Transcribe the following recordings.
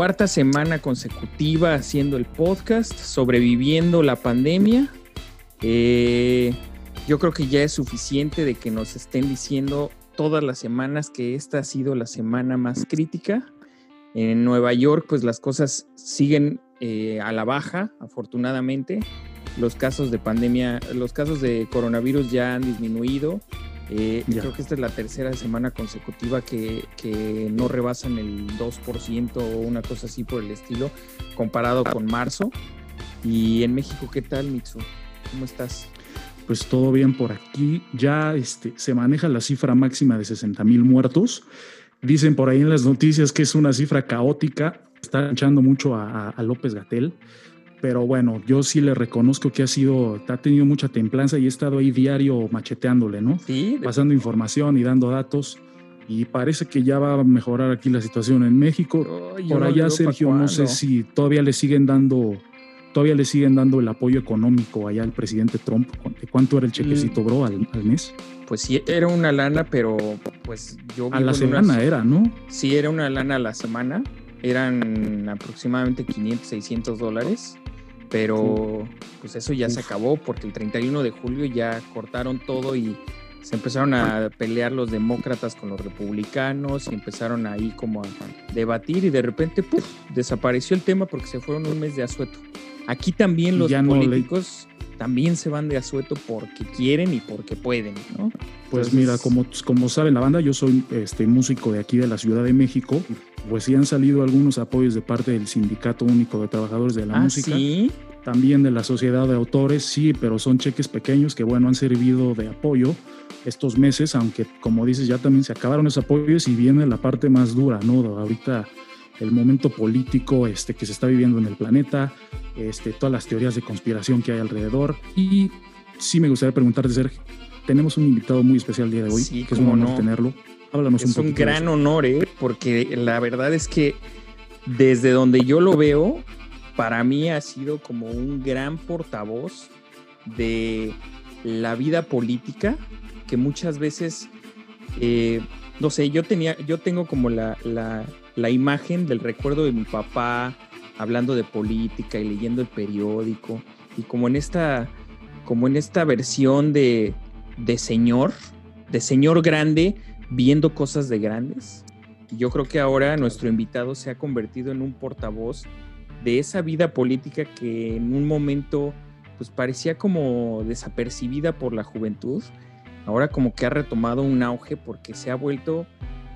Cuarta semana consecutiva haciendo el podcast, sobreviviendo la pandemia. Eh, yo creo que ya es suficiente de que nos estén diciendo todas las semanas que esta ha sido la semana más crítica. En Nueva York, pues las cosas siguen eh, a la baja, afortunadamente. Los casos de pandemia, los casos de coronavirus ya han disminuido. Eh, creo que esta es la tercera semana consecutiva que, que, no rebasan el 2% o una cosa así por el estilo, comparado con marzo. Y en México, ¿qué tal, Mitsu? ¿Cómo estás? Pues todo bien por aquí. Ya este, se maneja la cifra máxima de 60 mil muertos. Dicen por ahí en las noticias que es una cifra caótica. Está echando mucho a, a López Gatel pero bueno, yo sí le reconozco que ha sido, ha tenido mucha templanza y he estado ahí diario macheteándole, ¿no? Sí. Pasando información y dando datos. Y parece que ya va a mejorar aquí la situación en México. Por allá, Sergio, no sé si todavía le siguen dando, todavía le siguen dando el apoyo económico allá al presidente Trump. ¿Cuánto era el chequecito, bro, al, mes? Pues sí, era una lana, pero pues yo... A la semana era, ¿no? Sí, era una lana a la semana. Eran aproximadamente 500, 600 dólares pero pues eso ya se acabó porque el 31 de julio ya cortaron todo y se empezaron a pelear los demócratas con los republicanos y empezaron ahí como a debatir y de repente desapareció el tema porque se fueron un mes de asueto. Aquí también los políticos también se van de asueto porque quieren y porque pueden, ¿no? Pues mira, como, como saben la banda, yo soy este músico de aquí de la Ciudad de México, pues sí han salido algunos apoyos de parte del Sindicato Único de Trabajadores de la ¿Ah, Música. ¿sí? También de la Sociedad de Autores, sí, pero son cheques pequeños que, bueno, han servido de apoyo estos meses, aunque como dices, ya también se acabaron esos apoyos y viene la parte más dura, ¿no? Ahorita el momento político este, que se está viviendo en el planeta, este, todas las teorías de conspiración que hay alrededor. Y sí me gustaría preguntarte, Sergio, tenemos un invitado muy especial el día de hoy, Sí, que es un honor no. tenerlo. Háblanos Es un gran honor, ¿eh? porque la verdad es que desde donde yo lo veo, para mí ha sido como un gran portavoz de la vida política que muchas veces, eh, no sé, yo tenía, yo tengo como la, la, la imagen del recuerdo de mi papá hablando de política y leyendo el periódico y como en esta, como en esta versión de, de señor, de señor grande viendo cosas de grandes. Yo creo que ahora nuestro invitado se ha convertido en un portavoz de esa vida política que en un momento pues parecía como desapercibida por la juventud. Ahora como que ha retomado un auge porque se ha vuelto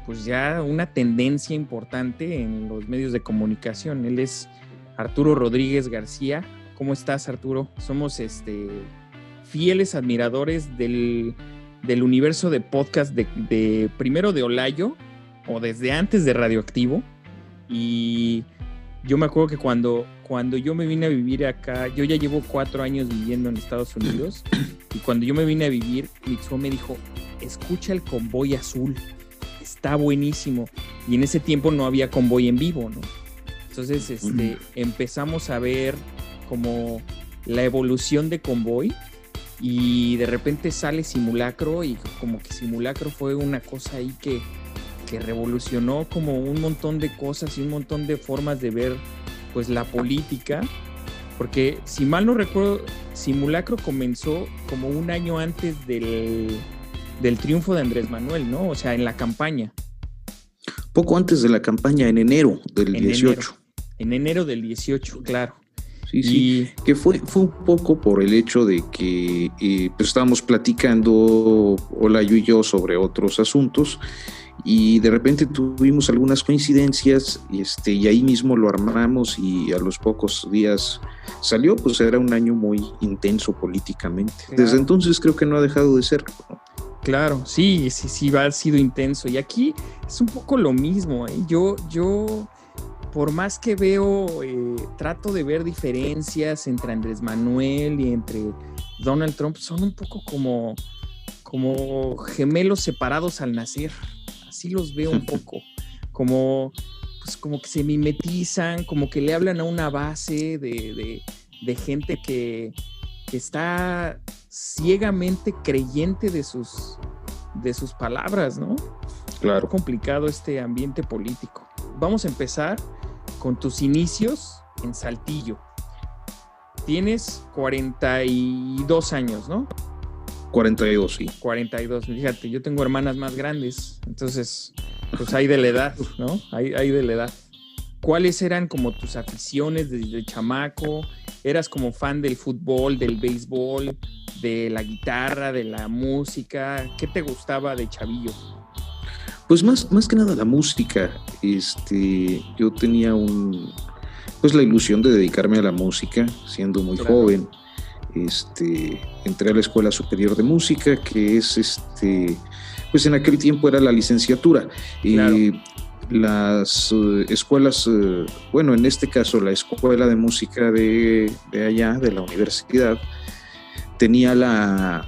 pues ya una tendencia importante en los medios de comunicación. Él es Arturo Rodríguez García. ¿Cómo estás, Arturo? Somos este fieles admiradores del, del universo de podcast de, de primero de Olayo o desde antes de Radioactivo. Y yo me acuerdo que cuando, cuando yo me vine a vivir acá, yo ya llevo cuatro años viviendo en Estados Unidos, y cuando yo me vine a vivir, Mitsuo me dijo, escucha el convoy azul, está buenísimo. Y en ese tiempo no había convoy en vivo, ¿no? Entonces este, empezamos a ver como la evolución de convoy y de repente sale simulacro y como que simulacro fue una cosa ahí que, que revolucionó como un montón de cosas y un montón de formas de ver pues la política porque si mal no recuerdo simulacro comenzó como un año antes del, del triunfo de Andrés Manuel no o sea en la campaña Poco antes de la campaña, en enero del En 18. enero. en enero del 18 claro Sí, sí. y Que fue, fue un poco por el hecho de que eh, pues estábamos platicando, Olayo y yo, sobre otros asuntos y de repente tuvimos algunas coincidencias y, este, y ahí mismo lo armamos y a los pocos días salió, pues era un año muy intenso políticamente. Claro. Desde entonces creo que no ha dejado de ser. ¿no? Claro, sí, sí, sí, va, ha sido intenso. Y aquí es un poco lo mismo. ¿eh? Yo, yo, por más que veo, eh, trato de ver diferencias entre Andrés Manuel y entre Donald Trump, son un poco como, como gemelos separados al nacer. Así los veo un poco. Como, pues como que se mimetizan, como que le hablan a una base de, de- de gente que, que está ciegamente creyente de sus, de sus palabras, ¿no? Claro. complicado este ambiente político. vamos a empezar con tus inicios en Saltillo. Tienes 42 años, ¿no? 42, sí. 42, fíjate, yo tengo hermanas más grandes, entonces, pues hay de la edad, ¿no? Hay, hay de la edad. ¿Cuáles eran como tus aficiones desde chamaco? ¿Eras como fan del fútbol, del béisbol, de la guitarra, de la música? ¿Qué te gustaba de chavillo? Pues más, más que nada la música. Este, yo tenía un, pues la ilusión de dedicarme a la música siendo muy joven. Este, entré a la Escuela Superior de Música, que es este, pues en aquel tiempo era la licenciatura. y las eh, escuelas, eh, bueno, en este caso la Escuela de Música de, de allá, de la universidad, tenía la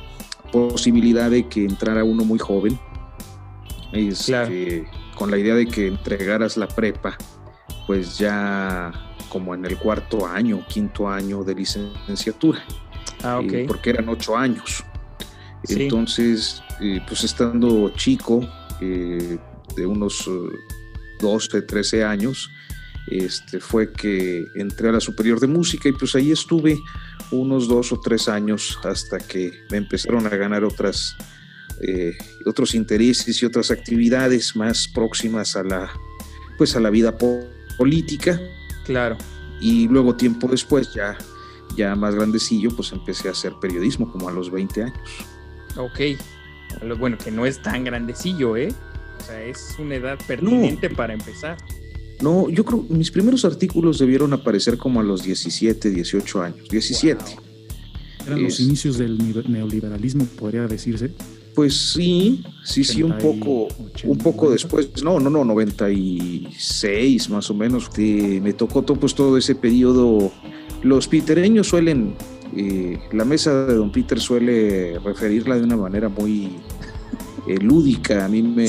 posibilidad de que entrara uno muy joven, este, con la idea de que entregaras la prepa, pues ya como en el cuarto año, quinto año de licenciatura. Ah, eh, porque eran ocho años. Entonces, eh, pues estando chico, eh, de unos 12, 13 años, este, fue que entré a la superior de música y pues ahí estuve unos dos o tres años hasta que me empezaron a ganar otras eh, otros intereses y otras actividades más próximas a la, pues a la vida política. Claro. Y luego tiempo después, ya, ya más grandecillo, pues empecé a hacer periodismo como a los 20 años. Ok. Bueno, que no es tan grandecillo, ¿eh? O sea, es una edad pertinente para empezar. No, yo creo mis primeros artículos debieron aparecer como a los 17, 18 años. 17. Eran los inicios del neoliberalismo, podría decirse. Pues sí, sí, sí, un poco, un poco después, no, no, no, 96 más o menos, me tocó todo, pues, todo ese periodo. Los pitereños suelen, eh, la mesa de Don Peter suele referirla de una manera muy eh, lúdica, a mí me,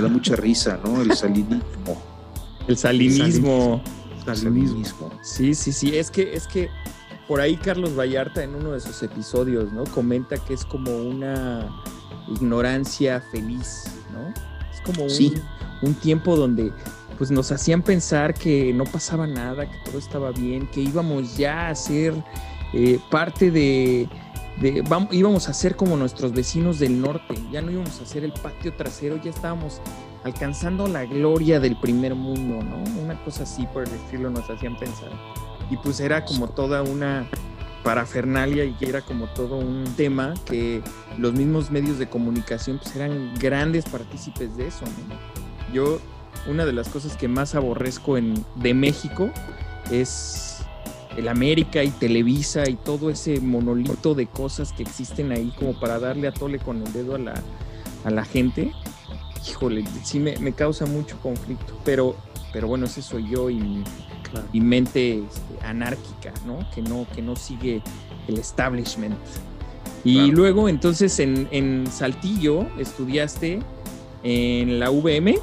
da mucha risa, ¿no? El salinismo. El salinismo. Salinismo. Sí, sí, sí, es que, es que por ahí Carlos Vallarta en uno de sus episodios, ¿no? Comenta que es como una ignorancia feliz, ¿no? Es como un, tiempo donde pues nos hacían pensar que no pasaba nada, que todo estaba bien, que íbamos ya a ser eh, parte de, vamos, íbamos a ser como nuestros vecinos del norte, ya no íbamos a ser el patio trasero, ya estábamos alcanzando la gloria del primer mundo, ¿no? Una cosa así por el estilo nos hacían pensar. Y pues era como toda una parafernalia y que era como todo un tema que los mismos medios de comunicación pues eran grandes partícipes de eso. Yo, una de las cosas que más aborrezco en, de México es el América y Televisa y todo ese monolito de cosas que existen ahí como para darle a tole con el dedo a la, a la gente. Híjole, sí me, me causa mucho conflicto, pero, pero bueno, ese soy yo y y mente este, anárquica, ¿no? Que, ¿no? que no sigue el establishment. Y luego, entonces, en, Saltillo estudiaste en la VM,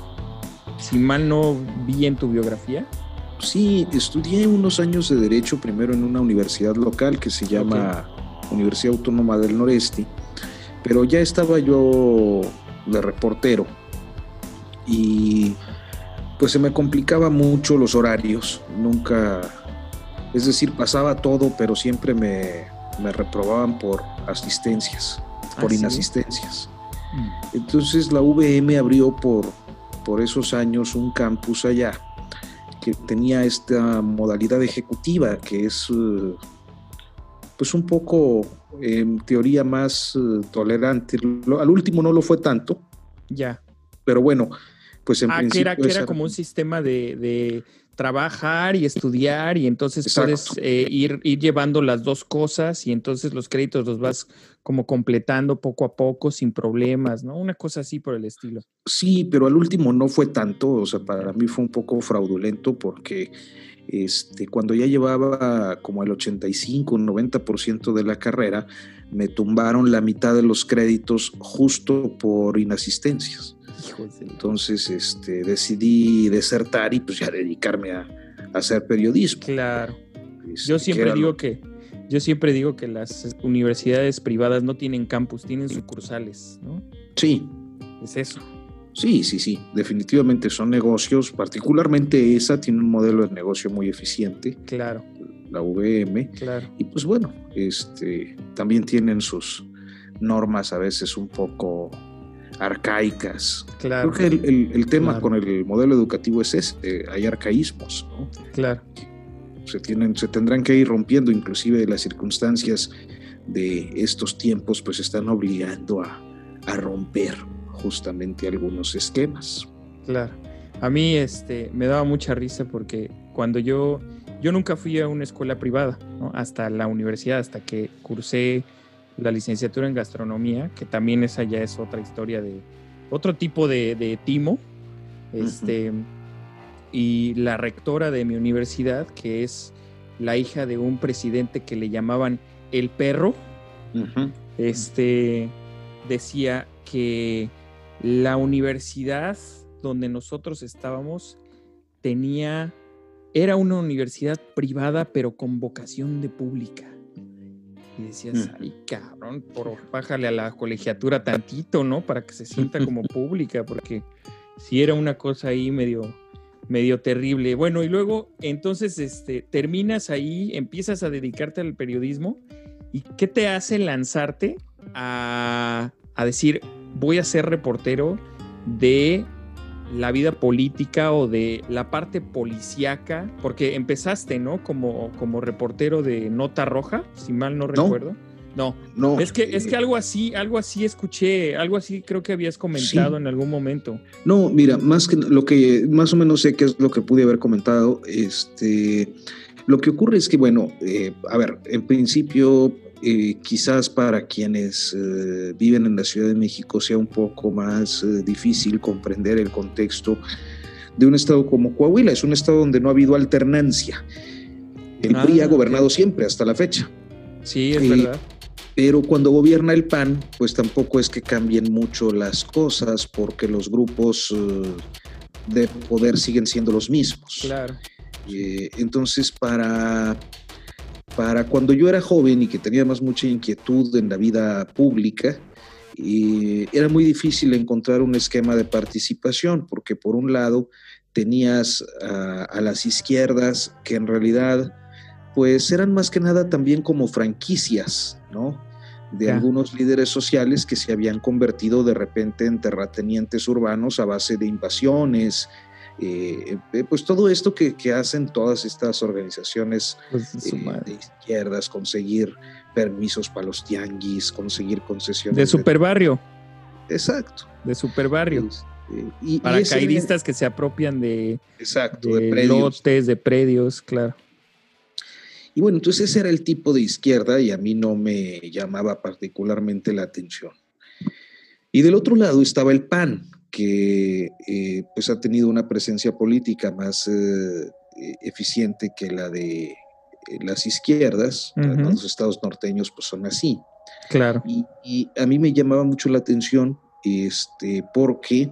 si mal no vi en tu biografía. Sí, estudié unos años de Derecho primero en una universidad local que se llama Universidad Autónoma del Noreste, pero ya estaba yo de reportero y pues se me complicaba mucho los horarios, nunca, es decir, pasaba todo, pero siempre me, reprobaban por asistencias, ah, por inasistencias. Mm. Entonces la VM abrió por, por esos años un campus allá que tenía esta modalidad ejecutiva que es eh, pues un poco en teoría más eh, tolerante. Al último no lo fue tanto. Ya. Pero bueno, pues ah, que era, que era como un sistema de, trabajar y estudiar y entonces puedes eh, ir, ir llevando las dos cosas y entonces los créditos los vas como completando poco a poco sin problemas, ¿no? Una cosa así por el estilo. Sí, pero al último no fue tanto, o sea, para mí fue un poco fraudulento porque este, cuando ya llevaba como el 85, 90% de la carrera, me tumbaron la mitad de los créditos justo por inasistencias. Entonces este, decidí desertar y pues ya dedicarme a, hacer periodismo. Claro. Este, yo siempre digo que yo siempre digo que las universidades privadas no tienen campus, tienen sucursales, ¿no? Sí. Es eso. Sí, sí, sí, definitivamente son negocios, particularmente esa tiene un modelo de negocio muy eficiente. Claro. La VM. Claro. Y pues bueno, este, también tienen sus normas a veces un poco arcaicas. Claro. Creo que el, el, tema Claro. con el modelo educativo es ese, hay arcaísmos, ¿no? Claro. se, tienen, se tendrán que ir rompiendo, inclusive las circunstancias de estos tiempos pues están obligando a, a romper justamente algunos esquemas. Claro. A mí este, me daba mucha risa porque cuando yo, yo nunca fui a una escuela privada, ¿no? hasta la universidad, hasta que cursé la licenciatura en gastronomía, que también esa ya es otra historia de otro tipo de, de timo. Este, Y la rectora de mi universidad, que es la hija de un presidente que le llamaban el perro, este, decía que la universidad donde nosotros estábamos tenía, era una universidad privada, pero con vocación de pública. Y decías, Ujú. ay, cabrón, por, bájale a la colegiatura tantito, ¿no? Para que se sienta como pública, porque si era una cosa ahí medio, medio terrible. Bueno, y luego, entonces, este, terminas ahí, empiezas a dedicarte al periodismo, ¿y qué te hace lanzarte a, a decir, voy a ser reportero de la vida política o de la parte policíaca? Porque empezaste, ¿no? Como, como reportero de Nota Roja, si mal no recuerdo. No, No, es que, es que algo así, algo así escuché, algo así creo que habías comentado en algún momento. No, mira, más que lo que más o menos sé que es lo que pude haber comentado, este, lo que ocurre es que, bueno, eh, a ver, en principio, eh, quizás para quienes eh, viven en la Ciudad de México sea un poco más eh, difícil comprender el contexto de un estado como Coahuila. Es un estado donde no ha habido alternancia. El Ah, PRI ha gobernado siempre hasta la fecha. Sí, es Sí. verdad. Pero cuando gobierna el PAN, pues tampoco es que cambien mucho las cosas porque los grupos eh, de poder siguen siendo los mismos. Claro. Eh, entonces, para, para cuando yo era joven y que tenía más mucha inquietud en la vida pública, eh, era muy difícil encontrar un esquema de participación, porque por un lado tenías a, a las izquierdas que en realidad pues eran más que nada también como franquicias, ¿no? De algunos líderes sociales que se habían convertido de repente en terratenientes urbanos a base de invasiones, eh, eh, pues todo esto que, que hacen todas estas organizaciones Pues de eh, de izquierdas, conseguir permisos para los tianguis, conseguir concesiones. De superbarrio, Exacto. de superbarrio. Este, y- y Para ese- caidistas que se apropian de, Exacto, de, de lotes, de predios, claro. Y bueno, entonces ese era el tipo de izquierda y a mí no me llamaba particularmente la atención. Y del otro lado estaba el PAN, que eh, pues ha tenido una presencia política más eh, eh, eficiente que la de eh, las izquierdas. Ujú. Los estados norteños pues son así. Claro. Y, y a mí me llamaba mucho la atención este, porque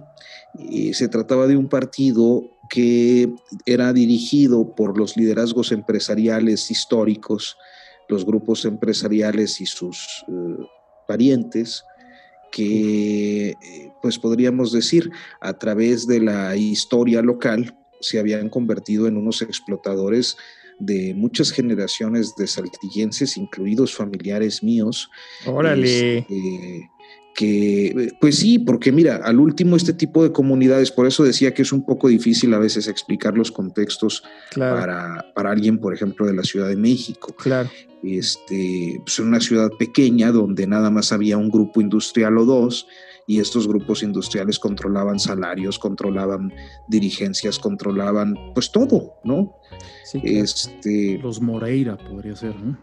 eh, se trataba de un partido que era dirigido por los liderazgos empresariales históricos, los grupos empresariales y sus parientes, que, eh, pues podríamos decir, a través de la historia local se habían convertido en unos explotadores de muchas generaciones de saltillenses, incluidos familiares míos, Órale. este, que, pues sí, porque mira, al último este tipo de comunidades, por eso decía que es un poco difícil a veces explicar los contextos Claro. para, para alguien, por ejemplo, de la Ciudad de México. Claro. Este, pues en una ciudad pequeña donde nada más había un grupo industrial o dos, y estos grupos industriales controlaban salarios, controlaban dirigencias, controlaban pues todo, ¿no? Sí. Este, Los Moreira podría ser, ¿no?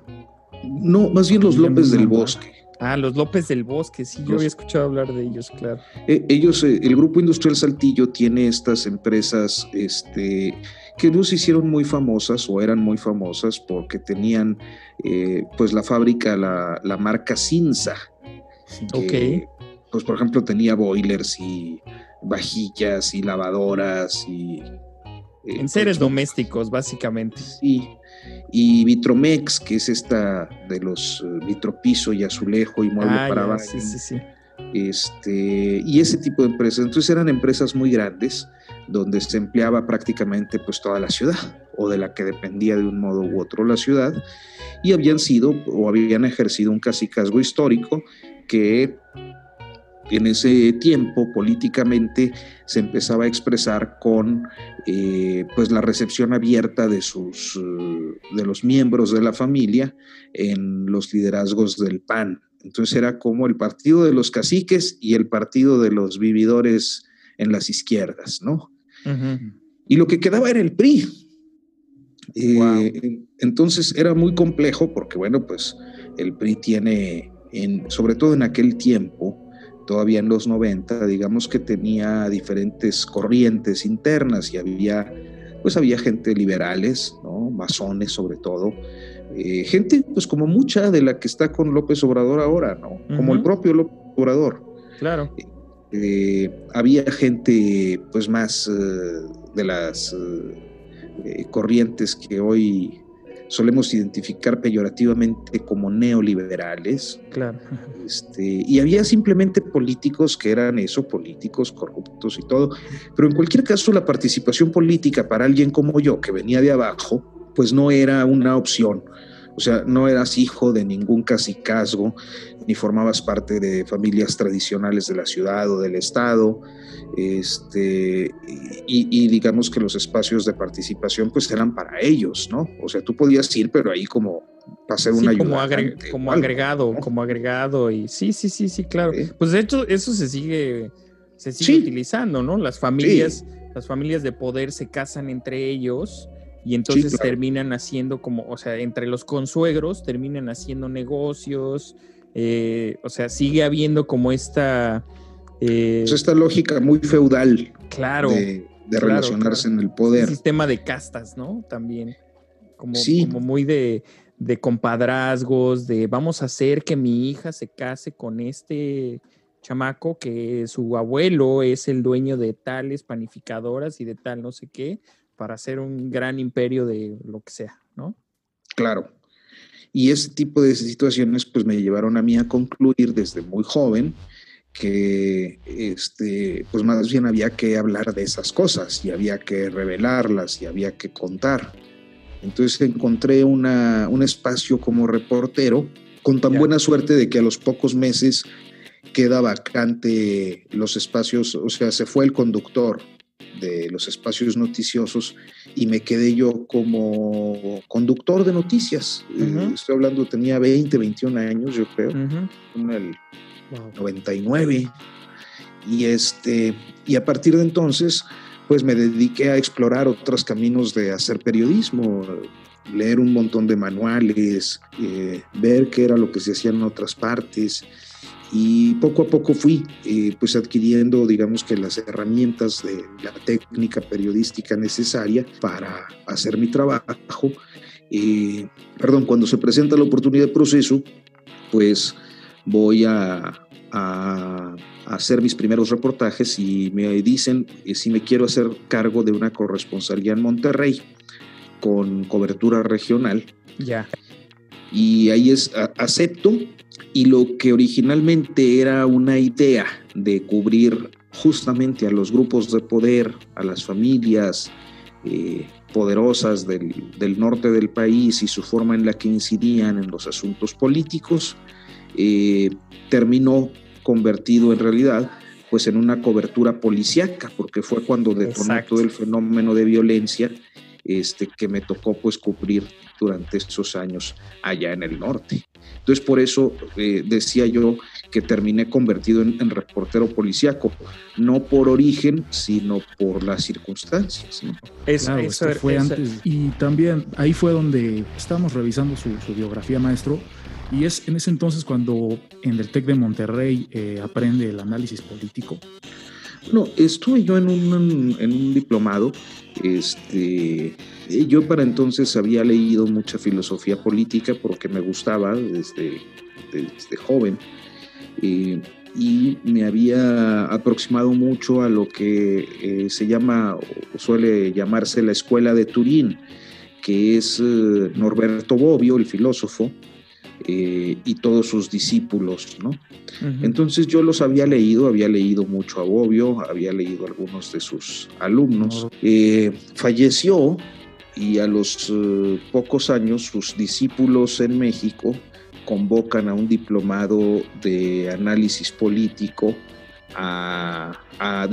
no, más bien los López del. Bosque. Ah, los López del Bosque, sí, yo Los- había escuchado hablar de ellos, claro. Eh, ellos, eh, el Grupo Industrial Saltillo tiene estas empresas este, que no se hicieron muy famosas o eran muy famosas porque tenían eh, pues la fábrica, la, la marca Cinza. que, Pues por ejemplo tenía boilers y vajillas y lavadoras y... eh, En seres pues, domésticos, básicamente. Sí. Y Vitromex, que es esta de los eh, vitropiso y azulejo y mueble Ah, para ya, baño. sí, sí, sí. este, y ese tipo de empresas. Entonces eran empresas muy grandes donde se empleaba prácticamente pues toda la ciudad o de la que dependía de un modo u otro la ciudad y habían sido o habían ejercido un casicazgo histórico que en ese tiempo políticamente se empezaba a expresar con eh, pues la recepción abierta de sus de los miembros de la familia en los liderazgos del PAN. Entonces era como el partido de los caciques y el partido de los vividores en las izquierdas no y lo que quedaba era el PRI eh, entonces era muy complejo porque bueno pues el PRI tiene en, sobre todo en aquel tiempo todavía en los 90, digamos que tenía diferentes corrientes internas y había, pues había gente liberales, ¿no? masones sobre todo, eh, gente pues como mucha de la que está con López Obrador ahora, ¿no? Como el propio López Obrador. Claro. Eh, había gente pues más eh, de las corrientes que hoy solemos identificar peyorativamente como neoliberales. Claro. Este, y había simplemente políticos que eran eso, políticos corruptos y todo. Pero en cualquier caso, la participación política para alguien como yo, que venía de abajo, pues no era una opción. O sea, no eras hijo de ningún casicazgo, ni formabas parte de familias tradicionales de la ciudad o del estado. Este, y, digamos que los espacios de participación pues eran para ellos, ¿no? O sea, tú podías ir, pero ahí como para hacer una Como, como agregado, como agregado. Y sí, sí, sí, sí, claro. Pues de hecho, eso se sigue, se sigue utilizando, ¿no? Las familias, las familias de poder se casan entre ellos y entonces terminan haciendo como, o sea, entre los consuegros terminan haciendo negocios, eh, o sea, sigue habiendo como esta... Eh, pues esta lógica muy feudal. Claro. De, relacionarse en el poder. Un sistema de castas, ¿no? También. Como, como muy de, de compadrazgos, de vamos a hacer que mi hija se case con este chamaco que su abuelo es el dueño de tales panificadoras y de tal no sé qué para hacer un gran imperio de lo que sea, ¿no? Claro. Y ese tipo de situaciones pues me llevaron a mí a concluir desde muy joven que este, pues más bien había que hablar de esas cosas y había que revelarlas y había que contar. Entonces encontré una, un espacio como reportero con tan buena suerte de que a los pocos meses queda vacante los espacios, o sea, se fue el conductor de los espacios noticiosos y me quedé yo como conductor de noticias. Eh, estoy hablando, tenía 20, 21 años, yo creo, en el 99. Y, este, y a partir de entonces, pues me dediqué a explorar otros caminos de hacer periodismo, leer un montón de manuales, eh, ver qué era lo que se hacía en otras partes y poco a poco fui eh, pues adquiriendo digamos que las herramientas de la técnica periodística necesaria para hacer mi trabajo. Eh, perdón cuando se presenta la oportunidad de proceso pues voy a, a, hacer mis primeros reportajes y me dicen si me quiero hacer cargo de una corresponsalía en Monterrey con cobertura regional ya y ahí es acepto. Y lo que originalmente era una idea de cubrir justamente a los grupos de poder, a las familias eh, poderosas del, norte del país y su forma en la que incidían en los asuntos políticos, eh, terminó convertido en realidad pues en una cobertura policíaca, porque fue cuando detonó todo el fenómeno de violencia este, que me tocó pues cubrir durante esos años allá en el norte. Entonces por eso eh, decía yo que terminé convertido en, reportero policíaco, no por origen, sino por las circunstancias. Eso, fue antes. Y también ahí fue donde estábamos revisando su, biografía, maestro, y es en ese entonces cuando en el TEC de Monterrey eh, aprende el análisis político. No, estuve yo en un, en un diplomado este, yo para entonces había leído mucha filosofía política porque me gustaba desde, joven eh, y me había aproximado mucho a lo que eh, se llama o suele llamarse la escuela de Turín, que es eh, Norberto Bobbio, el filósofo, eh, y todos sus discípulos, ¿no? Entonces yo los había leído, había leído mucho a Bobbio, había leído algunos de sus alumnos. Eh, falleció y a los eh, pocos años sus discípulos en México convocan a un diplomado de análisis político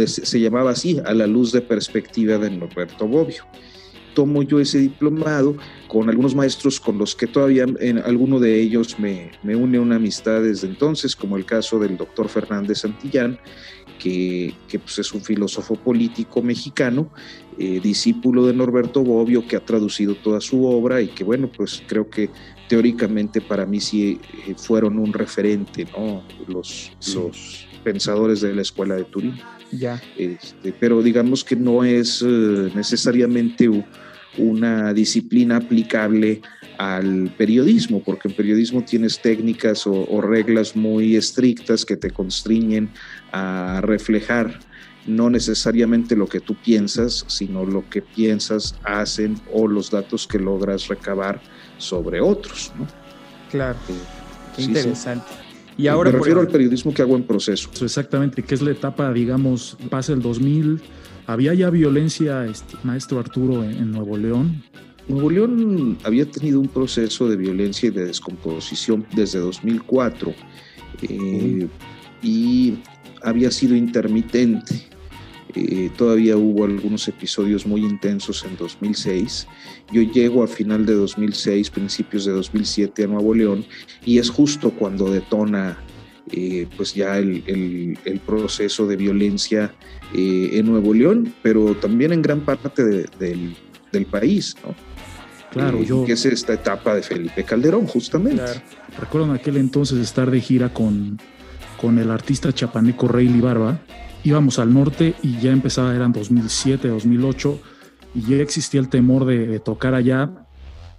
se llamaba así, a la luz de perspectiva de Norberto Bobbio. Tomo yo ese diplomado con algunos maestros con los que todavía en alguno de ellos me, me une una amistad desde entonces, como el caso del doctor Fernández Santillán, que, que pues es un filósofo político mexicano, eh, discípulo de Norberto Bobbio, que ha traducido toda su obra y que, bueno, pues creo que teóricamente para mí sí eh, fueron un referente, ¿no? Los, los pensadores de la escuela de Turín. Ya. Este, pero digamos que no es eh, necesariamente una disciplina aplicable al periodismo, porque en periodismo tienes técnicas o, reglas muy estrictas que te constriñen a reflejar no necesariamente lo que tú piensas, sino lo que piensas, hacen o los datos que logras recabar sobre otros. ¿no? Claro, qué interesante. Y ahora, Me refiero al periodismo que hago en proceso. Exactamente, que es la etapa, digamos, pasa el 2000. ¿Había ya violencia, este, maestro Arturo, en, Nuevo León? Nuevo León había tenido un proceso de violencia y de descomposición desde 2004 eh, y había sido intermitente. Eh, todavía hubo algunos episodios muy intensos en 2006. Yo llego a final de 2006, principios de 2007 a Nuevo León y es justo cuando detona eh, pues ya el, proceso de violencia eh, en Nuevo León, pero también en gran parte del, país, ¿no? Claro, yo... Que es esta etapa de Felipe Calderón, justamente. Recuerdo en aquel entonces estar de gira con, con el artista chapaneco Rey Libarba íbamos al norte y ya empezaba, eran 2007, 2008, y ya existía el temor de, tocar allá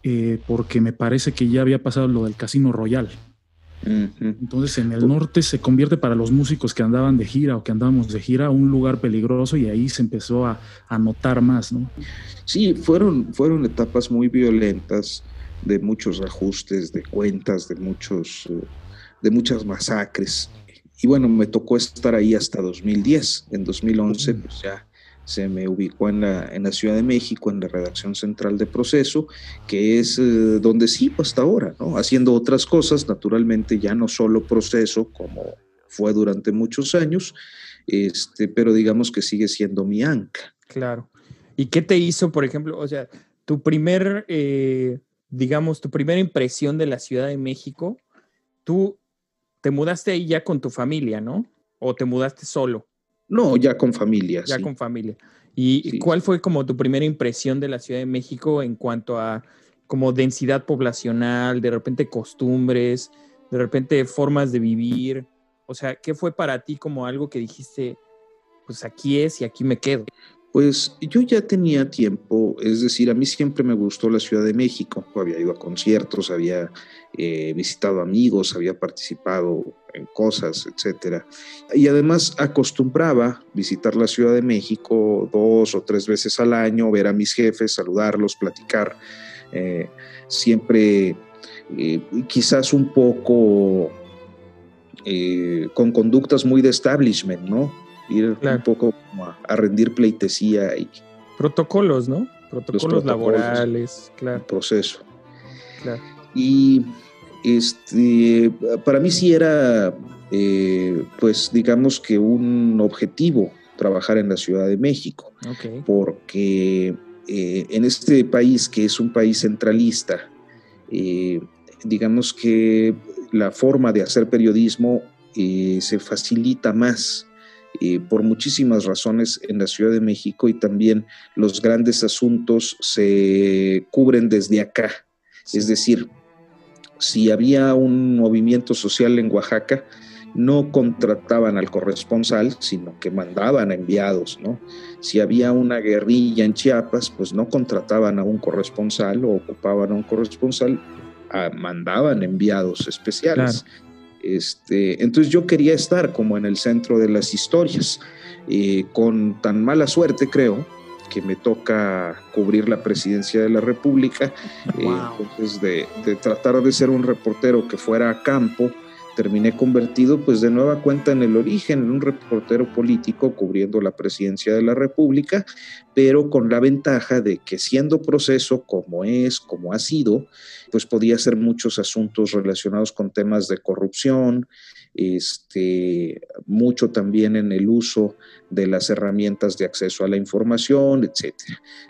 eh, porque me parece que ya había pasado lo del Casino Royal. Entonces en el norte se convierte para los músicos que andaban de gira o que andábamos de gira un lugar peligroso y ahí se empezó a, notar más, ¿no? Sí, fueron, fueron etapas muy violentas de muchos ajustes de cuentas, de muchos, eh, de muchas masacres. Y bueno, me tocó estar ahí hasta 2010. En 2011, pues ya se me ubicó en la, en la Ciudad de México, en la redacción central de Proceso, que es eh, donde sigo hasta ahora, ¿no? Haciendo otras cosas, naturalmente ya no solo Proceso, como fue durante muchos años, este, pero digamos que sigue siendo mi anca. Claro. ¿Y qué te hizo, por ejemplo, o sea, tu primer, eh, digamos, tu primera impresión de la Ciudad de México? Tú te mudaste ahí ya con tu familia, ¿no? ¿O te mudaste solo? No, ya con familia. Ya con familia. ¿Y cuál fue como tu primera impresión de la Ciudad de México en cuanto a como densidad poblacional, de repente costumbres, de repente formas de vivir? O sea, ¿qué fue para ti como algo que dijiste, pues aquí es y aquí me quedo? Pues yo ya tenía tiempo, es decir, a mí siempre me gustó la Ciudad de México, había ido a conciertos, había eh, visitado amigos, había participado en cosas, etcétera. Y además acostumbraba visitar la Ciudad de México dos o tres veces al año, ver a mis jefes, saludarlos, platicar, eh, siempre eh, quizás un poco con conductas muy de establishment, ¿no? Ir un poco a, rendir pleitesía y protocolos, ¿no? Protocolos, laborales, claro. Proceso. Claro. Y este, para mí sí era, eh, pues digamos que un objetivo trabajar en la Ciudad de México, porque eh, en este país que es un país centralista, eh, digamos que la forma de hacer periodismo se facilita más por muchísimas razones en la Ciudad de México y también los grandes asuntos se cubren desde acá. Es decir, si había un movimiento social en Oaxaca, no contrataban al corresponsal, sino que mandaban enviados, ¿no? Si había una guerrilla en Chiapas, pues no contrataban a un corresponsal o ocupaban a un corresponsal, ah, mandaban enviados especiales. Este, entonces yo quería estar como en el centro de las historias, con tan mala suerte creo que me toca cubrir la presidencia de la República, eh, entonces de, de, tratar de ser un reportero que fuera a campo, terminé convertido pues de nueva cuenta en el origen, en un reportero político cubriendo la presidencia de la República, pero con la ventaja de que siendo proceso como es, como ha sido, pues podía ser muchos asuntos relacionados con temas de corrupción, este, mucho también en el uso de las herramientas de acceso a la información, etc.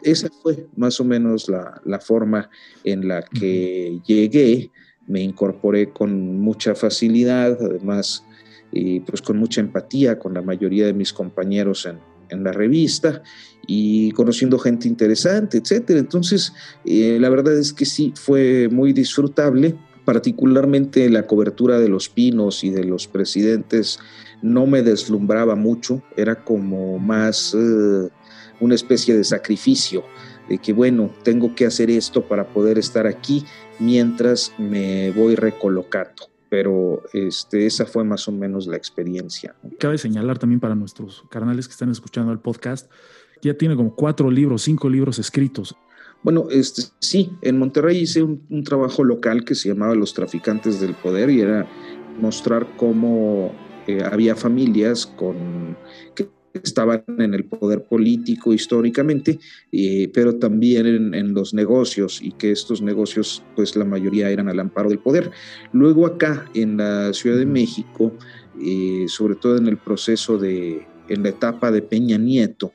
Esa fue más o menos la, la forma en la que llegué me incorporé con mucha facilidad, además, y pues con mucha empatía con la mayoría de mis compañeros en, en la revista y conociendo gente interesante, etcétera. Entonces, eh, la verdad es que sí, fue muy disfrutable, particularmente la cobertura de los pinos y de los presidentes no me deslumbraba mucho, era como más eh, una especie de sacrificio, de que bueno, tengo que hacer esto para poder estar aquí mientras me voy recolocando. Pero este, esa fue más o menos la experiencia. Cabe señalar también para nuestros carnales que están escuchando el podcast, ya tiene como cuatro libros, cinco libros escritos. Bueno, este, sí, en Monterrey hice un, trabajo local que se llamaba Los Traficantes del Poder y era mostrar cómo eh, había familias con, que estaban en el poder político históricamente, eh, pero también en, los negocios y que estos negocios, pues la mayoría eran al amparo del poder. Luego acá en la Ciudad de México, eh, sobre todo en el proceso de, en la etapa de Peña Nieto,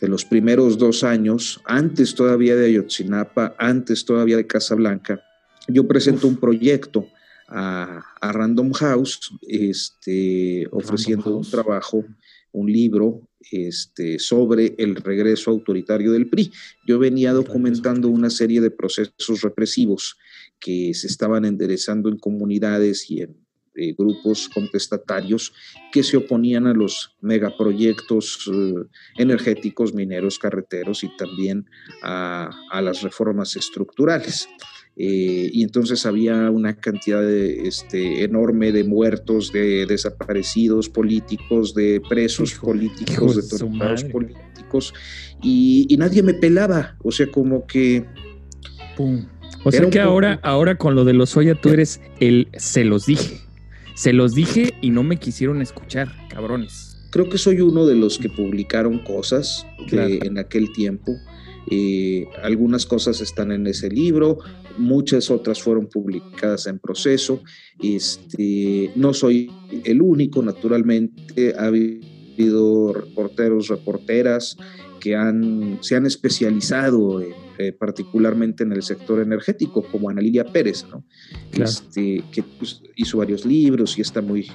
de los primeros dos años, antes todavía de Ayotzinapa, antes todavía de Casablanca, yo presento un proyecto a, Random House, este, ofreciendo un trabajo un libro este, sobre el regreso autoritario del PRI. Yo venía documentando una serie de procesos represivos que se estaban enderezando en comunidades y en eh, grupos contestatarios que se oponían a los megaproyectos eh, energéticos, mineros, carreteros y también a, a las reformas estructurales. Eh, y entonces había una cantidad de, este, enorme de muertos, de desaparecidos políticos, de presos políticos, de torturados políticos, y, nadie me pelaba, o sea, como que... O sea que ahora, ahora con lo de los Oya tú eres el se los dije. Se los dije y no me quisieron escuchar, cabrones. Creo que soy uno de los que publicaron cosas en aquel tiempo. Eh, algunas cosas están en ese libro, muchas otras fueron publicadas en proceso. Este, no soy el único, naturalmente, ha habido reporteros, reporteras que han, se han especializado eh, particularmente en el sector energético, como Ana Lilia Pérez, ¿no? Este, que pues, hizo varios libros y está muy,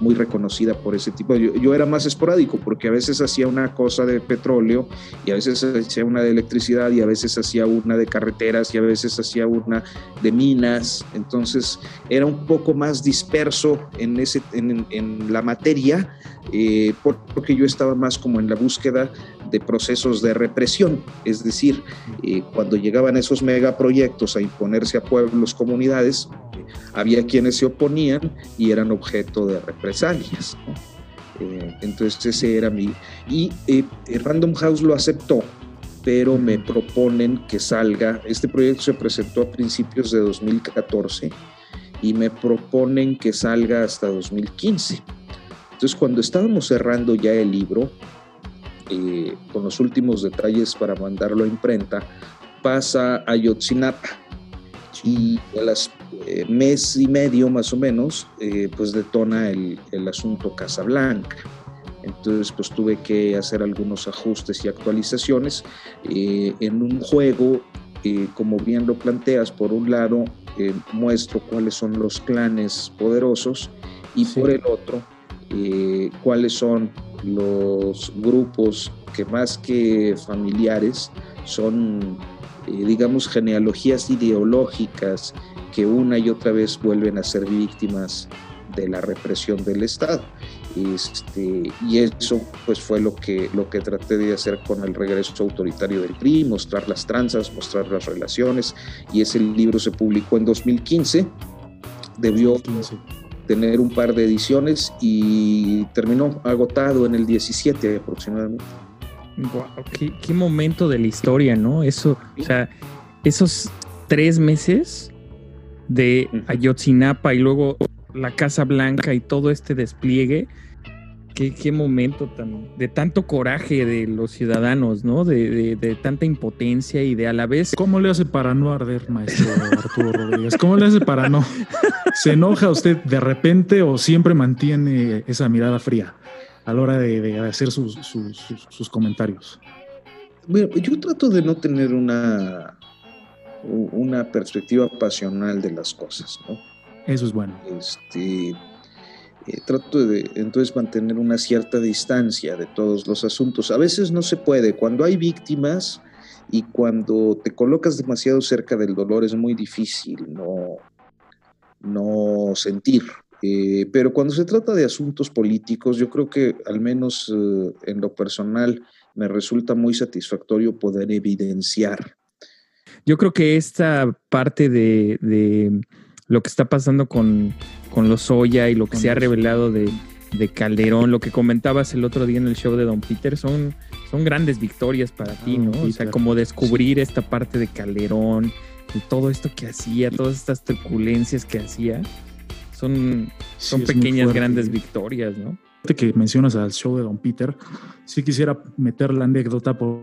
muy reconocida por ese tipo. Yo, yo, era más esporádico porque a veces hacía una cosa de petróleo y a veces hacía una de electricidad y a veces hacía una de carreteras y a veces hacía una de minas. Entonces era un poco más disperso en, ese, en, en la materia eh, porque yo estaba más como en la búsqueda de procesos de represión, es decir, eh, cuando llegaban esos megaproyectos a imponerse a pueblos, comunidades, había quienes se oponían y eran objeto de represalias. Eh, entonces ese era mi... Y Random House lo aceptó, pero me proponen que salga, este proyecto se presentó a principios de 2014 y me proponen que salga hasta 2015 entonces, cuando estábamos cerrando ya el libro, eh, con los últimos detalles para mandarlo a imprenta, pasa a Yotzinapa y a las eh, mes y medio más o menos, eh, pues detona el, el, asunto Casablanca. Entonces, pues tuve que hacer algunos ajustes y actualizaciones en un juego, como bien lo planteas, por un lado muestro cuáles son los clanes poderosos y por el otro eh, cuáles son los grupos que más que familiares son, eh, digamos, genealogías ideológicas que una y otra vez vuelven a ser víctimas de la represión del Estado. Este, y eso pues fue lo que, lo que traté de hacer con el regreso autoritario del PRI, mostrar las tranzas, mostrar las relaciones, y ese libro se publicó en 2015, debió tener un par de ediciones y terminó agotado en el 17 aproximadamente. qué, momento de la historia, ¿no? Eso, o sea, esos tres meses de Ayotzinapa y luego la Casa Blanca y todo este despliegue, qué, momento tan, de tanto coraje de los ciudadanos, ¿no? De, tanta impotencia y de a la vez. ¿Cómo le hace para no arder, maestro Arturo Rodríguez? ¿Cómo le hace para no? ¿Se enoja usted de repente o siempre mantiene esa mirada fría a la hora de, hacer sus, sus, comentarios? Bueno, yo trato de no tener una, una perspectiva pasional de las cosas, ¿no? Eso es bueno. Este, eh, trato de entonces mantener una cierta distancia de todos los asuntos. A veces no se puede. Cuando hay víctimas y cuando te colocas demasiado cerca del dolor es muy difícil no, no sentir. Eh, pero cuando se trata de asuntos políticos, yo creo que al menos eh, en lo personal me resulta muy satisfactorio poder evidenciar. Yo creo que esta parte de lo que está pasando con, con los Soya y lo que se ha revelado de, Calderón, lo que comentabas el otro día en el show de Don Peter, son, son grandes victorias para ti, ah, ¿no? O sea, como descubrir esta parte de Calderón y todo esto que hacía, todas estas turbulencias que hacía, son, son pequeñas, grandes victorias, ¿no? Que mencionas al show de Don Peter, sí quisiera meter la anécdota por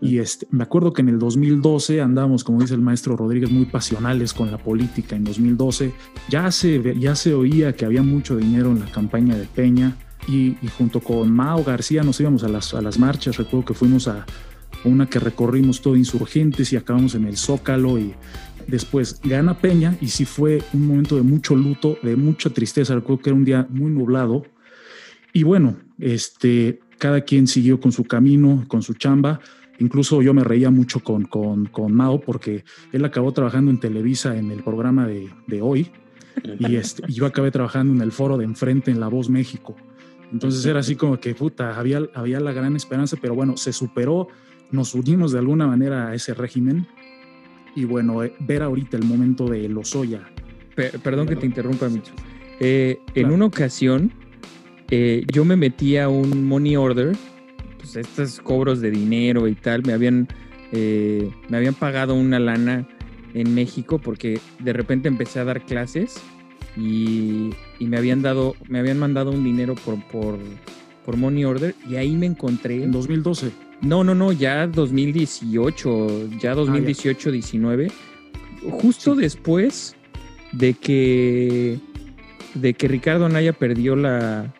y este, me acuerdo que en el 2012 andamos, como dice el maestro Rodríguez, muy pasionales con la política. En 2012 ya se, ya se oía que había mucho dinero en la campaña de Peña y, junto con Mao García nos íbamos a las, a las marchas. Recuerdo que fuimos a una que recorrimos todo insurgentes y acabamos en el Zócalo y después gana Peña y sí fue un momento de mucho luto, de mucha tristeza. Recuerdo que era un día muy nublado y bueno, este, cada quien siguió con su camino, con su chamba. Incluso yo me reía mucho con, con, con Mao porque él acabó trabajando en Televisa en el programa de, de hoy y, este, yo acabé trabajando en el foro de enfrente en La Voz México. Entonces era así como que, puta, había, había la gran esperanza, pero bueno, se superó, nos unimos de alguna manera a ese régimen y bueno, eh, ver ahorita el momento de Lozoya. perdón que te interrumpa, Micho. Eh, en una ocasión, eh, yo me metí a un money order pues, estos cobros de dinero y tal, me habían, eh, me habían pagado una lana en México porque de repente empecé a dar clases y, me habían dado, me habían mandado un dinero por, por, por Money Order y ahí me encontré. En 2012. No, no, no, ya 2018, ya 2018, 19, justo después de que de que Ricardo Anaya perdió la,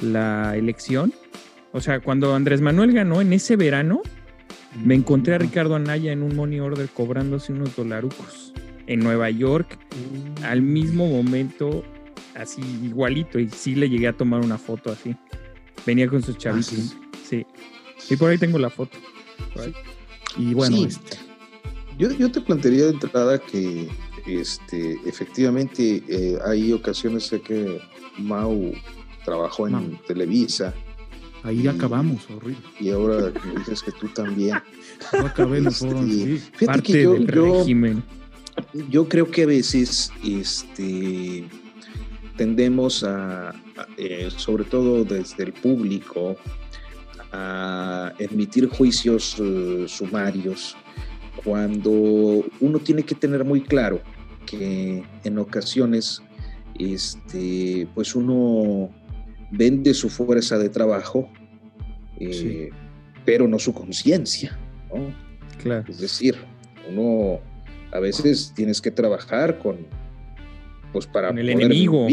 la elección o sea, cuando Andrés Manuel ganó en ese verano, me encontré a Ricardo Anaya en un money order cobrándose unos dolarucos en Nueva York al mismo momento, así igualito. Y sí le llegué a tomar una foto así. Venía con sus chavitos. Ah, sí. Y por ahí tengo la foto. Y bueno, este. yo, te plantearía de entrada que este, efectivamente eh, hay ocasiones de que Mau trabajó en Televisa Ahí acabamos, horrible. Y ahora dices que tú también. No acabé este, Fíjate que yo, yo, yo, creo que a veces este, tendemos a, eh, sobre todo desde el público, a emitir juicios eh, sumarios cuando uno tiene que tener muy claro que en ocasiones este, pues uno vende su fuerza de trabajo, eh, pero no su conciencia. Claro. Es decir, uno a veces tienes que trabajar con, pues para el enemigo,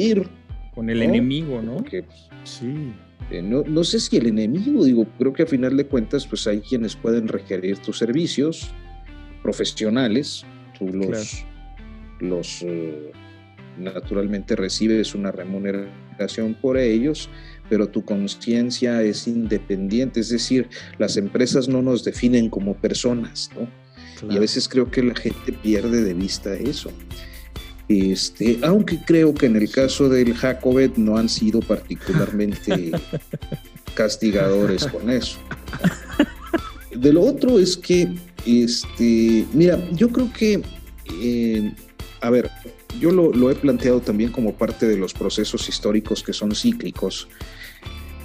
con el enemigo, ¿no? Pues, sí. Eh, no, sé si el enemigo, digo, creo que a final de cuentas, pues hay quienes pueden requerir tus servicios profesionales, tú los, los eh, naturalmente recibes una remuneración por ellos, pero tu conciencia es independiente, es decir, las empresas no nos definen como personas, ¿no? Y a veces creo que la gente pierde de vista eso. Este, aunque creo que en el caso del Jacobet no han sido particularmente castigadores con eso. De lo otro es que, este, mira, yo creo que, eh, a ver, yo lo, he planteado también como parte de los procesos históricos que son cíclicos.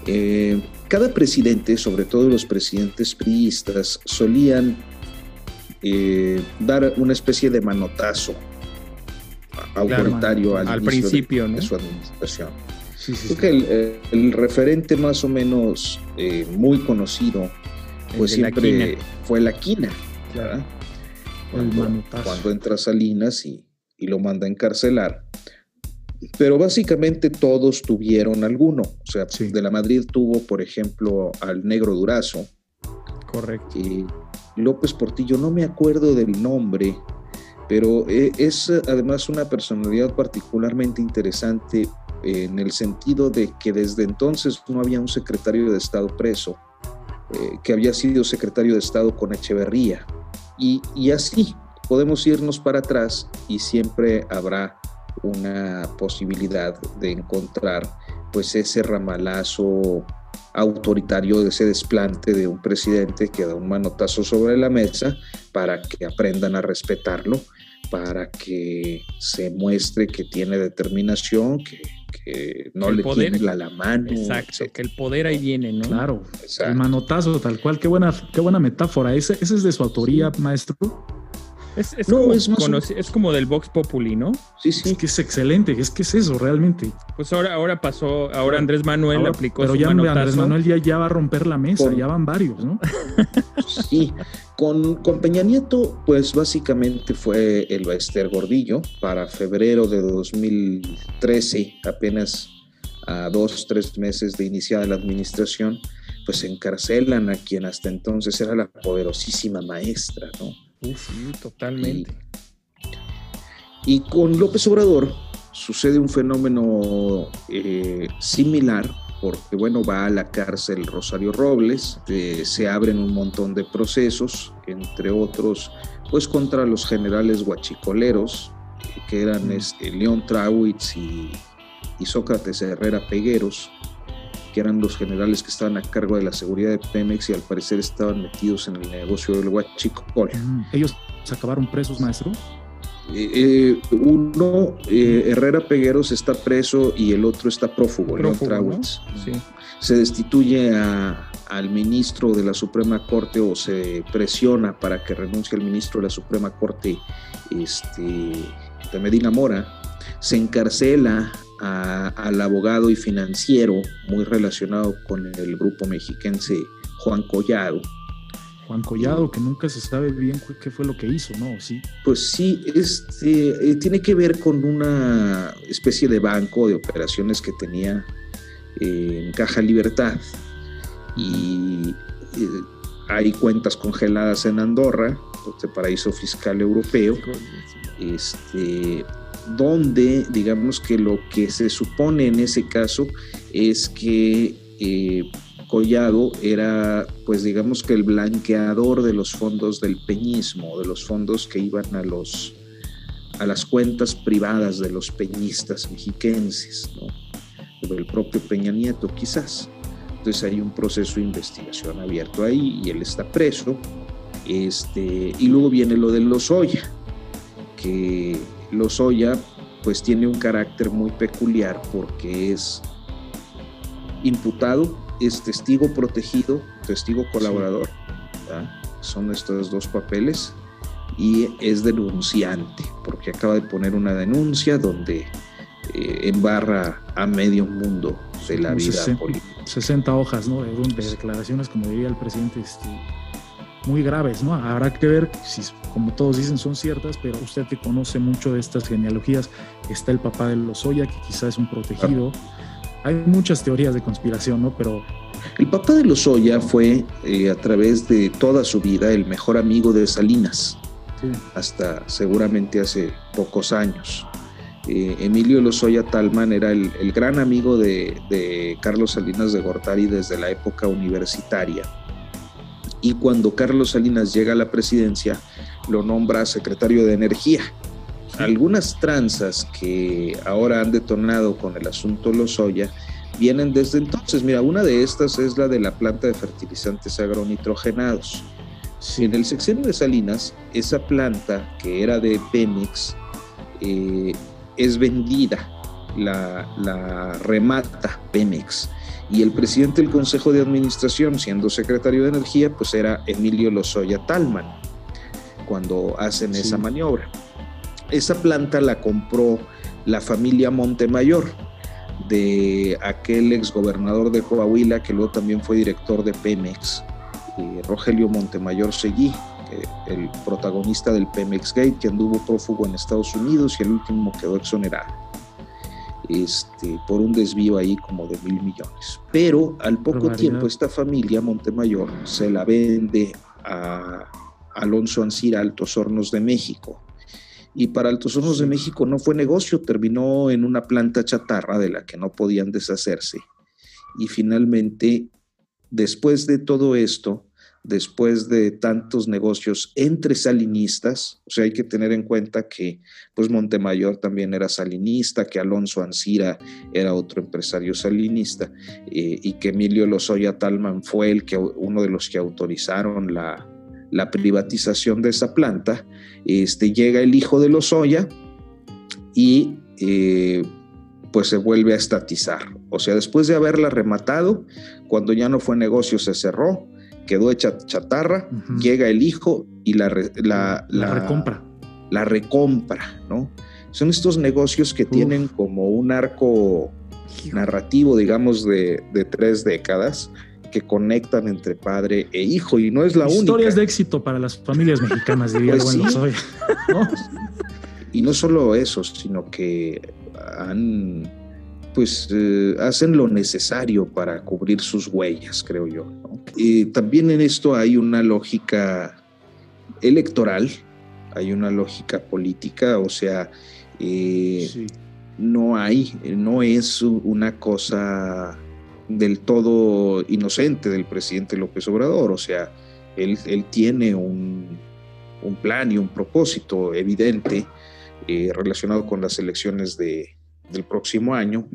Eh, cada presidente, sobre todo los presidentes priistas, solían eh, dar una especie de manotazo autoritario al, principio de, su administración. Creo que el, referente más o menos eh, muy conocido, pues siempre fue la quina. Cuando, cuando, entra Salinas y, y, lo manda a encarcelar. Pero básicamente todos tuvieron alguno. O sea, de la Madrid tuvo, por ejemplo, al negro Durazo. Correcto. Y López Portillo, no me acuerdo del nombre, pero eh, es además una personalidad particularmente interesante en el sentido de que desde entonces no había un secretario de Estado preso, eh, que había sido secretario de Estado con Echeverría. Y, y así podemos irnos para atrás y siempre habrá una posibilidad de encontrar pues ese ramalazo autoritario, de ese desplante de un presidente que da un manotazo sobre la mesa para que aprendan a respetarlo, para que se muestre que tiene determinación, que, no le tiene la mano. Exacto, que el poder ahí viene, ¿no? Claro, el manotazo, tal cual, qué buena, qué buena metáfora. ¿Ese, ese es de su autoría, maestro? Es, como, es, como, del Vox Populi, ¿no? Sí, sí. Es que es excelente, es que es eso realmente. Pues ahora, ahora pasó, ahora Andrés Manuel aplicó pero ya Andrés Manuel ya, ya, va a romper la mesa, ya van varios, ¿no? sí, con, con, Peña Nieto, pues básicamente fue el Bester Gordillo para febrero de 2013, apenas a dos, tres meses de iniciada la administración, pues encarcelan a quien hasta entonces era la poderosísima maestra, ¿no? Sí, totalmente. Y, con López Obrador sucede un fenómeno eh, similar, porque bueno, va a la cárcel Rosario Robles, eh, se abren un montón de procesos, entre otros, pues contra los generales guachicoleros, que eran este, León Trawitz y, y Sócrates Herrera Pegueros, que eran los generales que estaban a cargo de la seguridad de Pemex y al parecer estaban metidos en el negocio del huachicol. ¿Ellos se acabaron presos, maestro? Eh, eh, uno, eh, Herrera Pegueros está preso y el otro está prófugo, León Trawitz. Se destituye al ministro de la Suprema Corte o se presiona para que renuncie el ministro de la Suprema Corte este, de Medina Mora. Se encarcela al abogado y financiero muy relacionado con el grupo mexiquense Juan Collado. Juan Collado, que nunca se sabe bien qué fue lo que hizo, ¿no? Sí. Pues sí, este, eh, tiene que ver con una especie de banco de operaciones que tenía eh, en Caja Libertad. Y eh, hay cuentas congeladas en Andorra, este paraíso fiscal europeo. Este, donde digamos que lo que se supone en ese caso es que eh, Collado era pues digamos que el blanqueador de los fondos del peñismo, de los fondos que iban a los a las cuentas privadas de los peñistas mexiquenses, ¿no? del propio Peña Nieto quizás. Entonces hay un proceso de investigación abierto ahí y él está preso. Este, y luego viene lo de Lozoya, que Lozoya pues tiene un carácter muy peculiar porque es imputado, es testigo protegido, testigo colaborador, son estos dos papeles, y es denunciante porque acaba de poner una denuncia donde eh, embarra a medio mundo de la vida política. 60 hojas ¿no? de, declaraciones, como diría el presidente, este, muy graves, ¿no? Habrá que ver si, como todos dicen, son ciertas, pero usted que conoce mucho de estas genealogías, está el papá de Lozoya, que quizás es un protegido. Hay muchas teorías de conspiración, ¿no? Pero... El papá de Lozoya fue, eh, a través de toda su vida, el mejor amigo de Salinas, hasta seguramente hace pocos años. Eh, Emilio Lozoya Talman era el, gran amigo de, de Carlos Salinas de Gortari desde la época universitaria y cuando Carlos Salinas llega a la presidencia lo nombra secretario de Energía. Algunas tranzas que ahora han detonado con el asunto Lozoya vienen desde entonces. Mira, una de estas es la de la planta de fertilizantes agronitrogenados. En el sexenio de Salinas, esa planta que era de Pemex eh, es vendida, la, la remata Pemex Y el presidente del Consejo de Administración, siendo secretario de Energía, pues era Emilio Lozoya Talman, cuando hacen esa maniobra. Esa planta la compró la familia Montemayor, de aquel exgobernador de Coahuila, que luego también fue director de Pemex, eh, Rogelio Montemayor Seguí, eh, el protagonista del Pemex Gate, que anduvo prófugo en Estados Unidos y el último quedó exonerado este, por un desvío ahí como de mil millones. Pero al poco tiempo esta familia Montemayor se la vende a Alonso Ancira Altos Hornos de México. Y para Altos Hornos de México no fue negocio, terminó en una planta chatarra de la que no podían deshacerse. Y finalmente, después de todo esto, después de tantos negocios entre salinistas, o sea, hay que tener en cuenta que pues Montemayor también era salinista, que Alonso Ancira era otro empresario salinista eh, y que Emilio Lozoya Talman fue el que, uno de los que autorizaron la, privatización de esa planta, este, llega el hijo de Lozoya y eh, pues se vuelve a estatizar. O sea, después de haberla rematado, cuando ya no fue negocio se cerró, quedó hecha chatarra, llega el hijo y la, la, recompra. La recompra, ¿no? Son estos negocios que tienen como un arco narrativo, digamos, de, tres décadas que conectan entre padre e hijo y no es la única. Historias de éxito para las familias mexicanas, diría pues bueno, soy. Y no solo eso, sino que han pues eh, hacen lo necesario para cubrir sus huellas, creo yo. Y también en esto hay una lógica electoral, hay una lógica política, o sea, eh, no hay, no es una cosa del todo inocente del presidente López Obrador, o sea, él, tiene un, plan y un propósito evidente eh, relacionado con las elecciones de, del próximo año,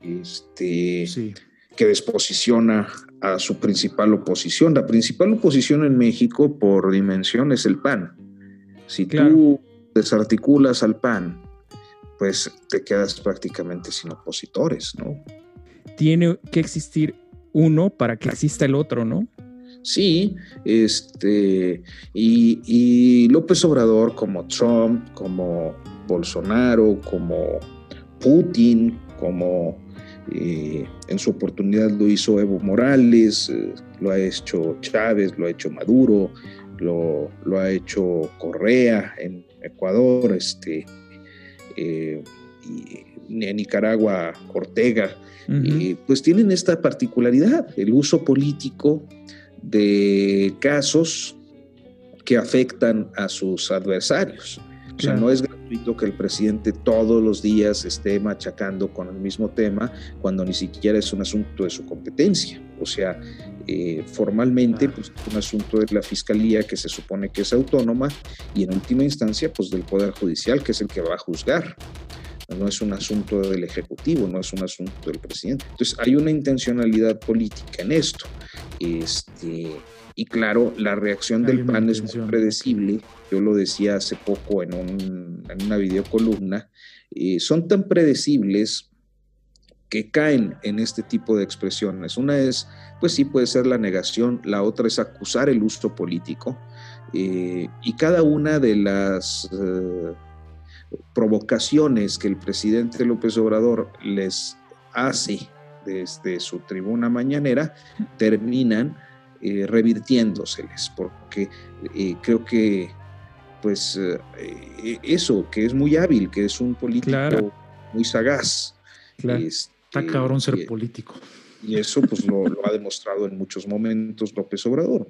este, que desposiciona a su principal oposición. La principal oposición en México por dimensión es el PAN. Si tú desarticulas al PAN, pues te quedas prácticamente sin opositores, ¿no? Tiene que existir uno para que exista el otro, ¿no? Sí, este, y, y López Obrador, como Trump, como Bolsonaro, como Putin, como eh, en su oportunidad lo hizo Evo Morales, eh, lo ha hecho Chávez, lo ha hecho Maduro, lo, ha hecho Correa en Ecuador, este, eh, y en Nicaragua Ortega, pues tienen esta particularidad, el uso político de casos que afectan a sus adversarios. O sea, no es gratuito que el presidente todos los días esté machacando con el mismo tema cuando ni siquiera es un asunto de su competencia. O sea, eh, formalmente pues, es un asunto de la fiscalía que se supone que es autónoma y en última instancia pues del Poder Judicial que es el que va a juzgar. No es un asunto del Ejecutivo, no es un asunto del presidente. Entonces hay una intencionalidad política en esto. Este, y claro, la reacción del PAN es muy predecible. Yo lo decía hace poco en, una videocolumna. Eh, son tan predecibles que caen en este tipo de expresiones. Una es, pues sí, puede ser la negación, la otra es acusar el uso político. Eh, y cada una de las eh, provocaciones que el presidente López Obrador les hace desde su tribuna mañanera terminan eh, revirtiéndoseles, porque eh, creo que pues eh, eso, que es muy hábil, que es un político muy sagaz. Este, Está cabrón ser político. Y eso pues lo, ha demostrado en muchos momentos López Obrador.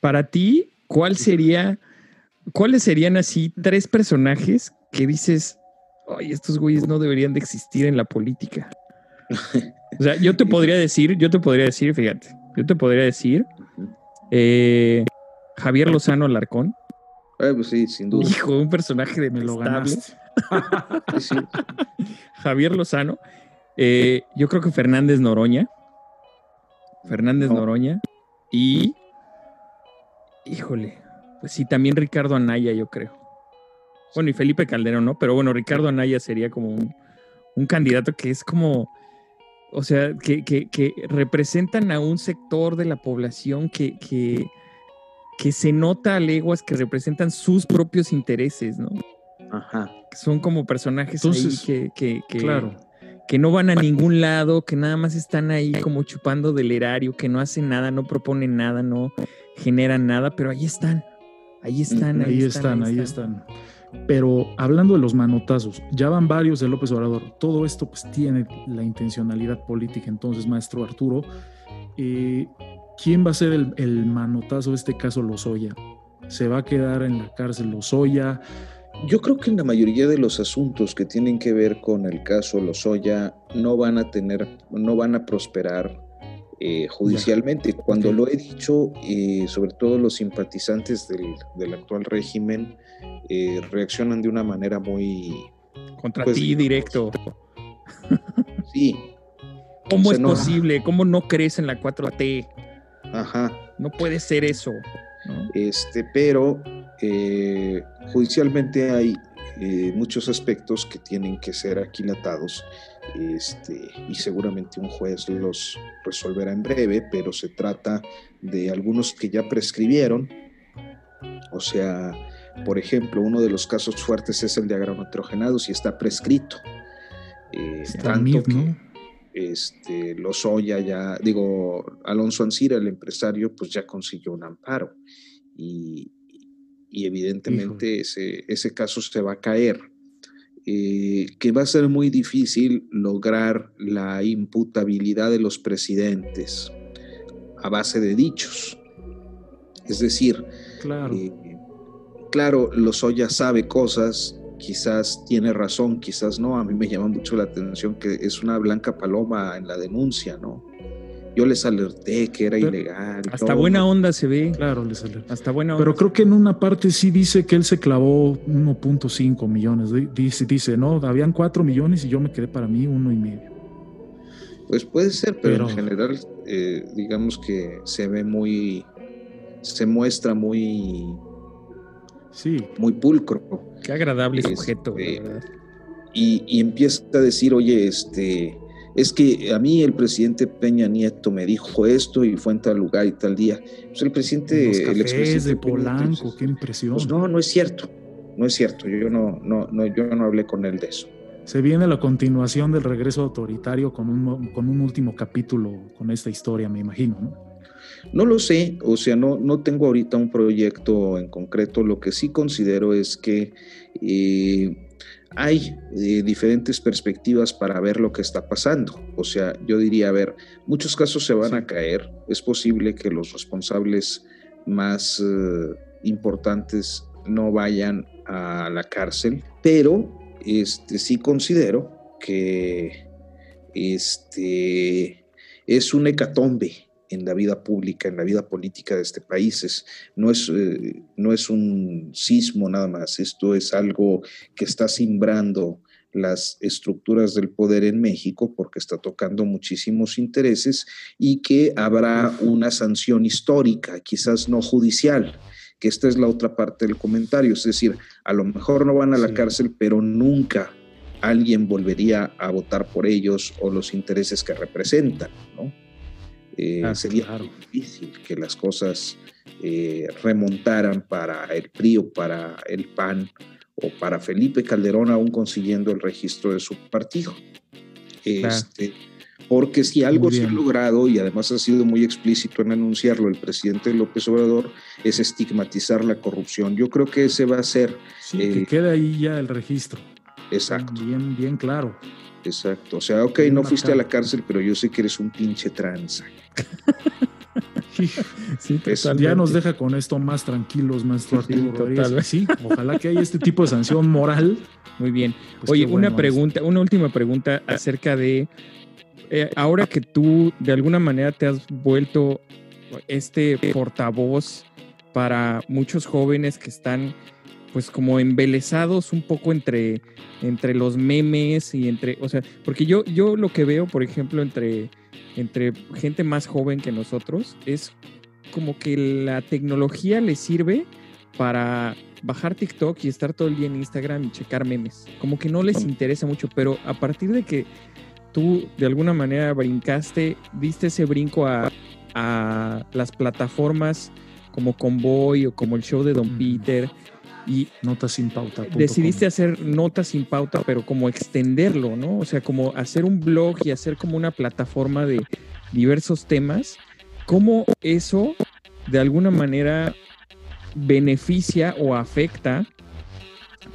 Para ti, ¿cuál sería, cuáles serían así tres personajes que dices, ay, estos güeyes no deberían de existir en la política? o sea, yo te podría decir, yo te podría decir, fíjate, yo te podría decir eh, Javier Lozano Alarcón. Eh, pues sí, sin duda. Hijo, un personaje de me lo Javier Lozano. Eh, yo creo que Fernández Noroña. Fernández Noroña. Y. Híjole. Pues sí, también Ricardo Anaya, yo creo. Bueno, y Felipe Calderón, ¿no? Pero bueno, Ricardo Anaya sería como un, un candidato que es como o sea, que, que, que, representan a un sector de la población que, que, que se nota a leguas que representan sus propios intereses, ¿no? Ajá. Son como personajes Entonces, ahí que, que, que, Claro. que no van a ningún lado, que nada más están ahí como chupando del erario, que no hacen nada, no proponen nada, no generan nada, pero ahí están. Ahí están, ahí, Ahí están, ahí están. Pero hablando de los manotazos, ya van varios de López Obrador. Todo esto pues tiene la intencionalidad política. Entonces, maestro Arturo, eh, ¿quién va a ser el, el manotazo de este caso Lozoya? ¿Se va a quedar en la cárcel Lozoya? Yo creo que en la mayoría de los asuntos que tienen que ver con el caso Lozoya no van a tener, no van a prosperar eh, judicialmente. Cuando lo he dicho, eh, sobre todo los simpatizantes del, del actual régimen eh, reaccionan de una manera muy, Contra Pues, ti directo. sí, ¿Cómo se es enoja. posible? ¿Cómo no crees en la 4T? ajá, No puede ser eso. ¿no? este, pero eh, judicialmente hay eh, muchos aspectos que tienen que ser aquilatados este, y seguramente un juez los resolverá en breve, pero se trata de algunos que ya prescribieron, o sea, por ejemplo, uno de los casos fuertes es el de agronetrogenados y está prescrito. Eh, tanto que ¿no? este, Lozoya ya, digo, Alonso Ancira, el empresario, pues ya consiguió un amparo y, y evidentemente ese, ese caso se va a caer. Eh, que va a ser muy difícil lograr la imputabilidad de los presidentes a base de dichos. Es decir, Claro. eh, claro, Lozoya sabe cosas, quizás tiene razón, quizás no. A mí me llama mucho la atención que es una blanca paloma en la denuncia, ¿no? Yo les alerté que era Pero- ilegal. Hasta todo. buena onda se ve. Claro, le sale. Hasta buena onda. Pero creo que en una parte sí dice que él se clavó 1.5 millones. Di- Dice, dice, no, habían 4 millones y yo me quedé para mí uno y medio. Pues puede ser, pero, Pero- en general, eh, digamos que se ve muy, se muestra muy, Sí, muy pulcro. Qué agradable Este, sujeto, la verdad. y, y empieza a decir, oye, este, es que a mí el presidente Peña Nieto me dijo esto y fue en tal lugar y tal día. Pues el presidente, los el expresidente de Peña Polanco, pues, qué impresión. pues no, no es cierto, no es cierto. Yo no, no, no, yo no hablé con él de eso. Se viene la continuación del regreso autoritario con un, con un último capítulo con esta historia, me imagino, ¿no? No lo sé, o sea, no, no tengo ahorita un proyecto en concreto. Lo que sí considero es que eh, hay eh, diferentes perspectivas para ver lo que está pasando. O sea, yo diría, a ver, muchos casos se van a caer. Es posible que los responsables más eh, importantes no vayan a la cárcel, pero este, sí considero que este, es un hecatombe en la vida pública, en la vida política de este país. Es, no, es, eh, no es un sismo nada más, esto es algo que está simbrando las estructuras del poder en México porque está tocando muchísimos intereses y que habrá una sanción histórica, quizás no judicial, que esta es la otra parte del comentario, es decir, a lo mejor no van a la Sí. cárcel, pero nunca alguien volvería a votar por ellos o los intereses que representan, ¿no? Eh, Ah, sería claro. difícil que las cosas eh, remontaran para el PRI o para el PAN o para Felipe Calderón aún consiguiendo el registro de su partido. Claro. Este, porque si algo se ha logrado, y además ha sido muy explícito en anunciarlo el presidente López Obrador, es estigmatizar la corrupción. Yo creo que ese va a ser Sí, Eh, que quede ahí ya el registro. exacto. Bien, bien claro. Exacto. O sea, ok, Bien no fuiste a la cárcel, pero yo sé que eres un pinche tranza. Sí, es- totalmente. Ya nos deja con esto más tranquilos, maestro Sí, Arturo Rodríguez. Sí, ojalá que haya este tipo de sanción moral. Muy bien. Pues Oye, bueno, una pregunta, una última pregunta acerca de eh, ahora que tú de alguna manera te has vuelto este portavoz para muchos jóvenes que están pues como embelesados un poco entre, entre los memes y entre, o sea, porque yo, yo lo que veo, por ejemplo, entre, entre gente más joven que nosotros, es como que la tecnología les sirve para bajar TikTok y estar todo el día en Instagram y checar memes. Como que no les interesa mucho, pero a partir de que tú de alguna manera brincaste, diste ese brinco a, a las plataformas como Convoy o como el show de Don Peter y notas sin pauta. Decidiste hacer notas sin pauta, pero como extenderlo, ¿no? O sea, como hacer un blog y hacer como una plataforma de diversos temas. ¿Cómo eso de alguna manera beneficia o afecta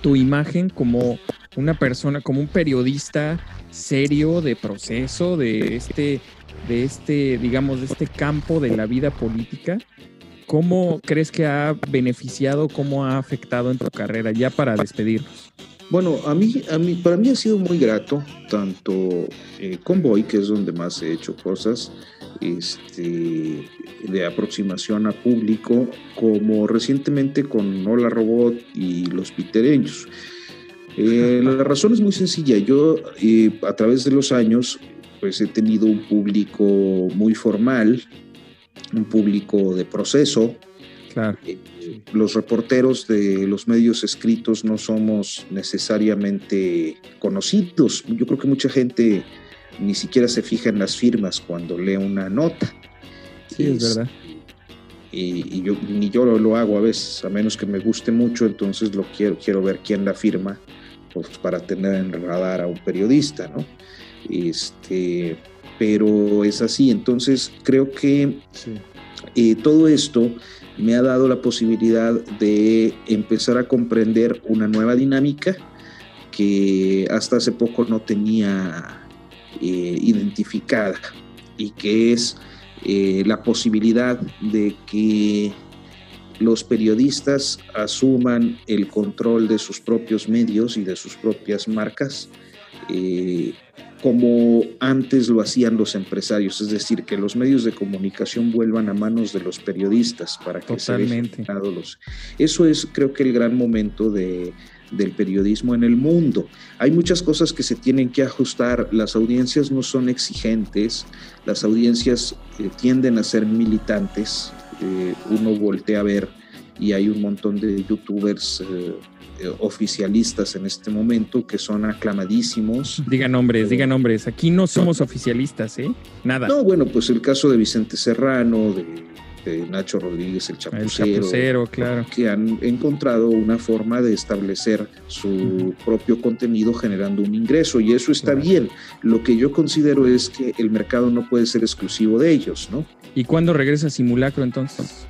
tu imagen como una persona, como un periodista serio de proceso de este, de este, digamos, de este campo de la vida política? ¿Cómo crees que ha beneficiado, cómo ha afectado en tu carrera ya para despedirnos? Bueno, a mí, a mí, para mí ha sido muy grato, tanto eh, Convoy, que es donde más he hecho cosas, este, de aproximación a público, como recientemente con Hola Robot y Los Pitereños. Eh, la razón es muy sencilla. Yo, eh, a través de los años, pues he tenido un público muy formal, un público de proceso. Claro. Eh, los reporteros de los medios escritos no somos necesariamente conocidos. Yo creo que mucha gente ni siquiera se fija en las firmas cuando lee una nota. Sí, es, verdad. Y, yo, ni yo lo, hago a veces, a menos que me guste mucho, entonces lo quiero, quiero ver quién la firma, pues para tener en radar a un periodista, ¿no? Este, pero es así. Entonces creo que eh, todo esto me ha dado la posibilidad de empezar a comprender una nueva dinámica que hasta hace poco no tenía eh, identificada y que es eh, la posibilidad de que los periodistas asuman el control de sus propios medios y de sus propias marcas como antes lo hacían los empresarios, es decir, que los medios de comunicación vuelvan a manos de los periodistas para que Totalmente. se los. Eso es, creo que, el gran momento de, del periodismo en el mundo. Hay muchas cosas que se tienen que ajustar. Las audiencias no son exigentes, las audiencias eh, tienden a ser militantes. Eh, uno voltea a ver y hay un montón de youtubers. Eh, eh, oficialistas en este momento que son aclamadísimos. Diga nombres, diga nombres. Aquí no somos oficialistas, ¿eh? Nada. No, bueno, pues el caso de Vicente Serrano, de, Nacho Rodríguez, el chapucero, claro. que han encontrado una forma de establecer su propio contenido generando un ingreso y eso está bien. Lo que yo considero es que el mercado no puede ser exclusivo de ellos, ¿no? ¿Y cuándo regresa Simulacro entonces?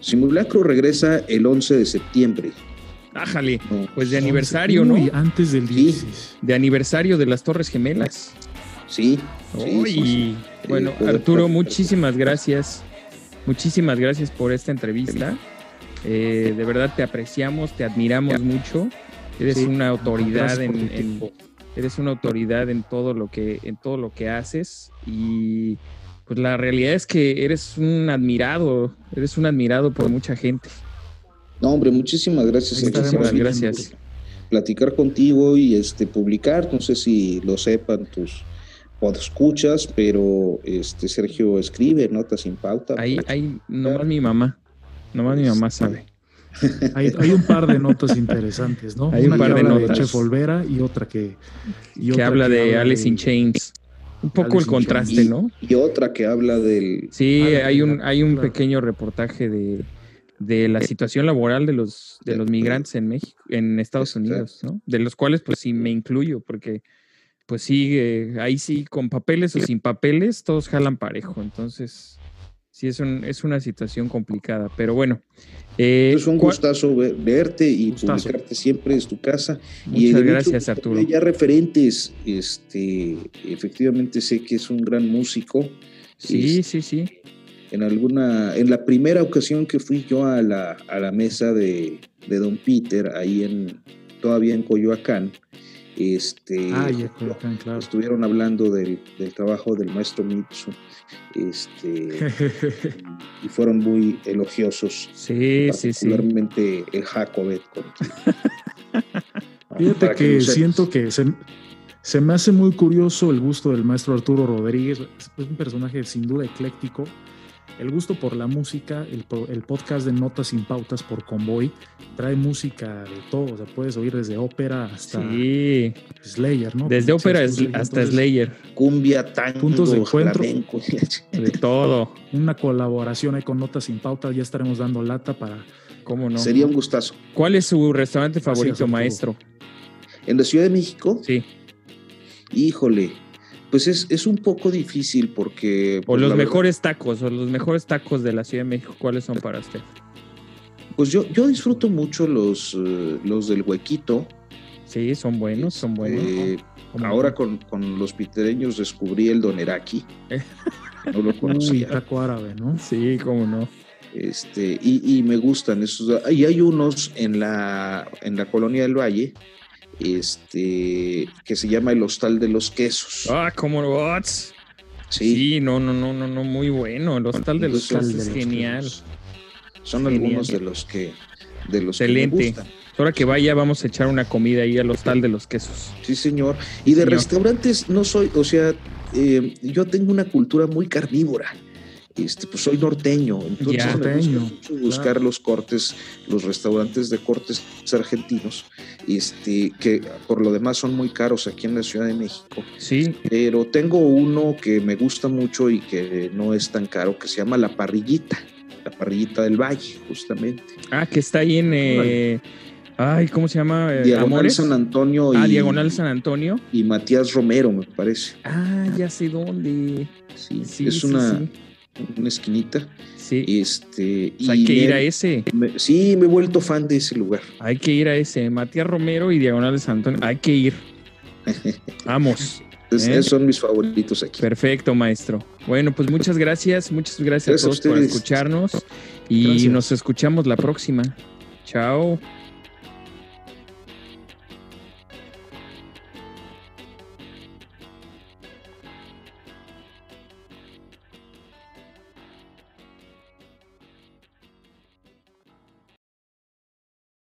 Simulacro regresa el 11 de septiembre. Ájale, pues de aniversario, ¿no? antes del 10. De aniversario de las Torres Gemelas. Sí. sí, bueno, Arturo, muchísimas gracias. Muchísimas gracias por esta entrevista. Eh, de verdad te apreciamos, te admiramos mucho. Eres una autoridad en, eres una autoridad en todo lo que en todo lo que haces y pues la realidad es que eres un admirado, eres un admirado por mucha gente. No, hombre, muchísimas gracias. Muchísimas gracias. Platicar contigo y este publicar, no sé si lo sepan tus escuchas, pero este Sergio escribe notas sin pauta. Ahí, ahí nomás mi mamá, nomás mi mamá sabe. Hay, hay, un par de notas interesantes, ¿no? Hay un par de notas. De Chef Olvera y otra que. que habla de Alice in Chains. Un poco el contraste, ¿no? Y otra que habla del. Sí, hay un, hay un pequeño reportaje de, de la situación laboral de los, de los migrantes en México, en Estados Unidos, ¿no? De los cuales pues sí me incluyo, porque pues sí, ahí sí, con papeles o sin papeles, todos jalan parejo. Entonces, sí es, un, es una situación complicada, pero bueno. Eh, es un gustazo verte y publicarte siempre es tu casa. Muchas y gracias, Arturo. Ya referentes, este, efectivamente sé que es un gran músico. Sí, sí, sí en alguna, en la primera ocasión que fui yo a la, a la mesa de, de, Don Peter, ahí en, todavía en Coyoacán, este, ah, Coyoacán, claro. estuvieron hablando del, del, trabajo del maestro Mitsu, este, y fueron muy elogiosos. Sí, sí, sí. Particularmente el Jacobet. Fíjate que, siento que se, se, me hace muy curioso el gusto del maestro Arturo Rodríguez. Es un personaje sin duda ecléctico el gusto por la música, el, el, podcast de Notas sin Pautas por Convoy, trae música de todo, o sea, puedes oír desde ópera hasta Slayer, ¿no? Desde ópera hasta Slayer. Cumbia, tango, puntos de encuentro, de todo. Una colaboración ahí con Notas sin Pautas, ya estaremos dando lata para... ¿Cómo no? Sería un gustazo. ¿Cuál es su restaurante favorito, maestro? ¿En la Ciudad de México? Sí. Híjole, pues es, un poco difícil porque... o pues, los mejores tacos, o los mejores tacos de la Ciudad de México, ¿cuáles son para usted? Pues yo, yo disfruto mucho los, eh, los del huequito. Sí, son buenos, son buenos. Eh, ahora con, los pitereños descubrí el doneraki. no lo conocía. taco árabe, ¿no? Sí, cómo no. Este, y, y, me gustan esos. Y hay unos en la, en la colonia del Valle este, que se llama el Hostal de los Quesos. Ah, como bots. Sí. sí, no, no, no, no, no, muy bueno. El Hostal de los Quesos es genial. Son algunos de los que, de los Excelente. que me gustan. Ahora que vaya, vamos a echar una comida ahí al Hostal de los Quesos. Sí, señor. Y de restaurantes no soy, o sea, eh, yo tengo una cultura muy carnívora este, pues soy norteño, entonces me gusta mucho buscar los cortes, los restaurantes de cortes argentinos, este, que por lo demás son muy caros aquí en la Ciudad de México. Sí. Pero tengo uno que me gusta mucho y que no es tan caro, que se llama La Parrillita, La Parrillita del Valle, justamente. Ah, que está ahí en... Eh, ay, ¿cómo se llama? Eh, Diagonal San Antonio. Ah, Diagonal San Antonio. Y Matías Romero, me parece. Ah, ya sé dónde. Sí, sí es una una esquinita. Sí. Este, hay que ir a ese. sí, me he vuelto fan de ese lugar. Hay que ir a ese. Matías Romero y Diagonal de San Antonio. Hay que ir. Vamos. Esos son mis favoritos aquí. Perfecto, maestro. Bueno, pues muchas gracias. Muchas gracias, a todos por escucharnos. Y nos escuchamos la próxima. Chao.